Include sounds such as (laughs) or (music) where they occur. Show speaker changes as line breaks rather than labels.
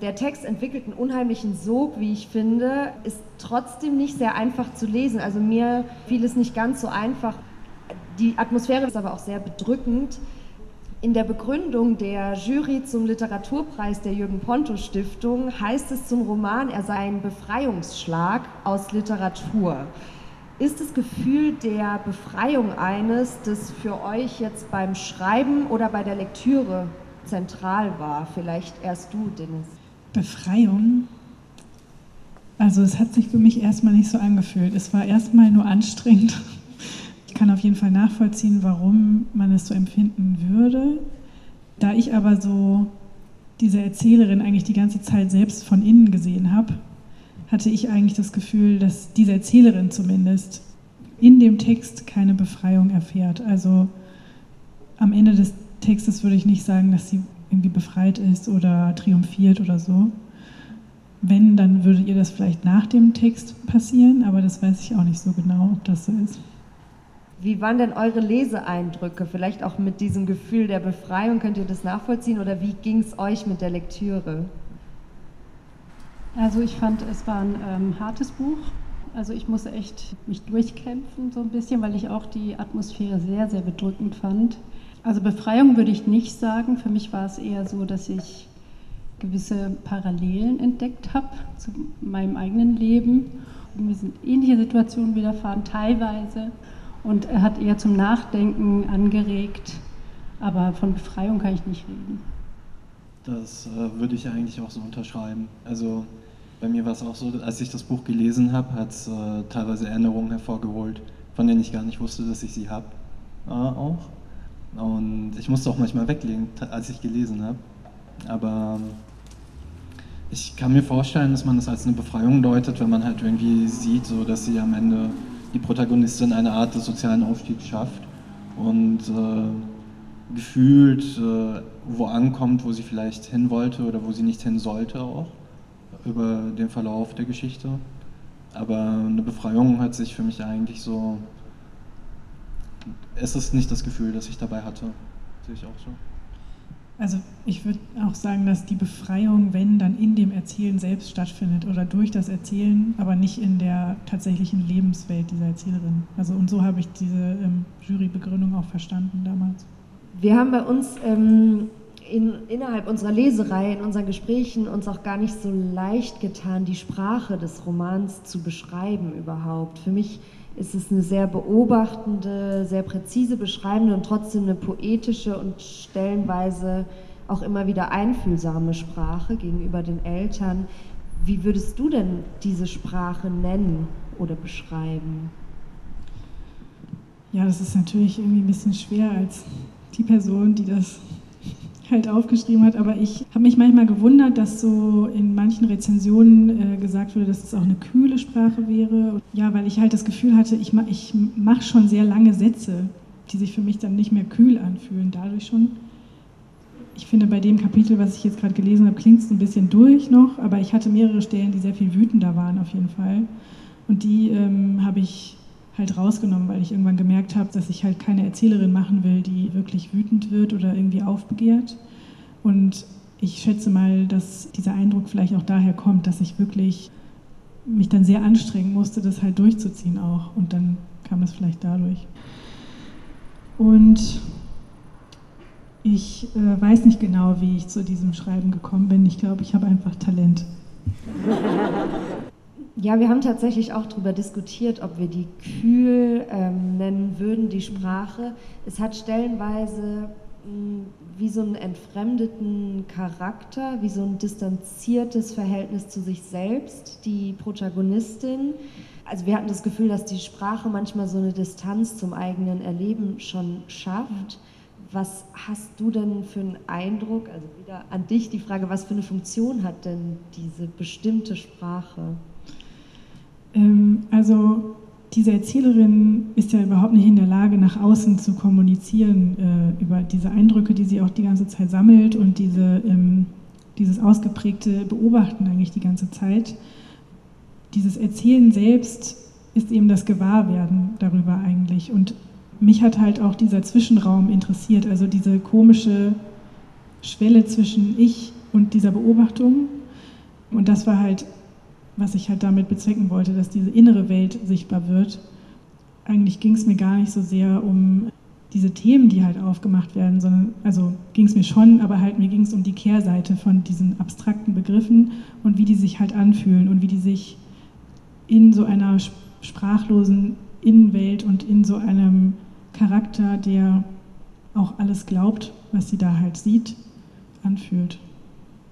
Der Text entwickelt einen unheimlichen Sog, wie ich finde, ist trotzdem nicht sehr einfach zu lesen. Also mir fiel es nicht ganz so einfach. Die Atmosphäre ist aber auch sehr bedrückend. In der Begründung der Jury zum Literaturpreis der Jürgen Ponto Stiftung heißt es zum Roman, er sei ein Befreiungsschlag aus Literatur. Ist das Gefühl der Befreiung eines, das für euch jetzt beim Schreiben oder bei der Lektüre zentral war? Vielleicht erst du, Dennis.
Befreiung. Also es hat sich für mich erstmal nicht so angefühlt. Es war erstmal nur anstrengend. (laughs) Ich kann auf jeden Fall nachvollziehen, warum man es so empfinden würde. Da ich aber so diese Erzählerin eigentlich die ganze Zeit selbst von innen gesehen habe, hatte ich eigentlich das Gefühl, dass diese Erzählerin zumindest in dem Text keine Befreiung erfährt. Also am Ende des Textes würde ich nicht sagen, dass sie irgendwie befreit ist oder triumphiert oder so. Wenn, dann würde ihr das vielleicht nach dem Text passieren, aber das weiß ich auch nicht so genau, ob das so ist.
Wie waren denn eure Leseeindrücke? Vielleicht auch mit diesem Gefühl der Befreiung, könnt ihr das nachvollziehen oder wie ging es euch mit der Lektüre?
Also ich fand, es war ein ähm, hartes Buch. Also ich musste echt mich durchkämpfen so ein bisschen, weil ich auch die Atmosphäre sehr, sehr bedrückend fand. Also Befreiung würde ich nicht sagen. Für mich war es eher so, dass ich gewisse Parallelen entdeckt habe zu meinem eigenen Leben. Und mir sind ähnliche Situationen widerfahren, teilweise. Und er hat eher zum Nachdenken angeregt. Aber von Befreiung kann ich nicht reden.
Das äh, würde ich eigentlich auch so unterschreiben. Also bei mir war es auch so, als ich das Buch gelesen habe, hat es äh, teilweise Erinnerungen hervorgeholt, von denen ich gar nicht wusste, dass ich sie habe. Äh, auch. Und ich musste auch manchmal weglegen, als ich gelesen habe. Aber ich kann mir vorstellen, dass man das als eine Befreiung deutet, wenn man halt irgendwie sieht, so dass sie am Ende die Protagonistin eine Art des sozialen Aufstiegs schafft und äh, gefühlt äh, wo ankommt, wo sie vielleicht hin wollte oder wo sie nicht hin sollte auch über den Verlauf der Geschichte. Aber eine Befreiung hat sich für mich eigentlich so es ist nicht das Gefühl, das ich dabei hatte. Sehe ich auch so.
Also ich würde auch sagen, dass die Befreiung, wenn, dann in dem Erzählen selbst stattfindet oder durch das Erzählen, aber nicht in der tatsächlichen Lebenswelt dieser Erzählerin. Also und so habe ich diese ähm, Jurybegründung auch verstanden damals.
Wir haben bei uns ähm, in, innerhalb unserer Leserei, in unseren Gesprächen uns auch gar nicht so leicht getan, die Sprache des Romans zu beschreiben überhaupt. Für mich ist es eine sehr beobachtende, sehr präzise beschreibende und trotzdem eine poetische und stellenweise auch immer wieder einfühlsame Sprache gegenüber den Eltern. Wie würdest du denn diese Sprache nennen oder beschreiben?
Ja, das ist natürlich irgendwie ein bisschen schwer als die Person, die das halt aufgeschrieben hat, aber ich habe mich manchmal gewundert, dass so in manchen Rezensionen äh, gesagt wurde, dass es auch eine kühle Sprache wäre. Ja, weil ich halt das Gefühl hatte, ich, ma ich mache schon sehr lange Sätze, die sich für mich dann nicht mehr kühl anfühlen, dadurch schon. Ich finde, bei dem Kapitel, was ich jetzt gerade gelesen habe, klingt es ein bisschen durch noch, aber ich hatte mehrere Stellen, die sehr viel wütender waren auf jeden Fall. Und die ähm, habe ich halt rausgenommen, weil ich irgendwann gemerkt habe, dass ich halt keine Erzählerin machen will, die wirklich wütend wird oder irgendwie aufbegehrt. Und ich schätze mal, dass dieser Eindruck vielleicht auch daher kommt, dass ich wirklich mich dann sehr anstrengen musste, das halt durchzuziehen auch. Und dann kam es vielleicht dadurch. Und ich äh, weiß nicht genau, wie ich zu diesem Schreiben gekommen bin. Ich glaube, ich habe einfach Talent. (laughs)
Ja, wir haben tatsächlich auch darüber diskutiert, ob wir die kühl ähm, nennen würden, die Sprache. Es hat stellenweise mh, hm, wie so einen entfremdeten Charakter, wie so ein distanziertes Verhältnis zu sich selbst, die Protagonistin. Also wir hatten das Gefühl, dass die Sprache manchmal so eine Distanz zum eigenen Erleben schon schafft. Was hast du denn für einen Eindruck, also wieder an dich die Frage, was für eine Funktion hat denn diese bestimmte Sprache?
Ähm, also diese Erzählerin ist ja überhaupt nicht in der Lage, nach außen zu kommunizieren äh, über diese Eindrücke, die sie auch die ganze Zeit sammelt und diese, ähm, dieses ausgeprägte Beobachten eigentlich die ganze Zeit. Dieses Erzählen selbst ist eben das Gewahrwerden darüber eigentlich. Und mich hat halt auch dieser Zwischenraum interessiert, also diese komische Schwelle zwischen ich und dieser Beobachtung Und das war halt, was ich halt damit bezwecken wollte, dass diese innere Welt sichtbar wird. Eigentlich ging es mir gar nicht so sehr um diese Themen, die halt aufgemacht werden, sondern, also ging es mir schon, aber halt mir ging es um die Kehrseite von diesen abstrakten Begriffen und wie die sich halt anfühlen und wie die sich in so einer sprachlosen Innenwelt und in so einem Charakter, der auch alles glaubt, was sie da halt sieht, anfühlt.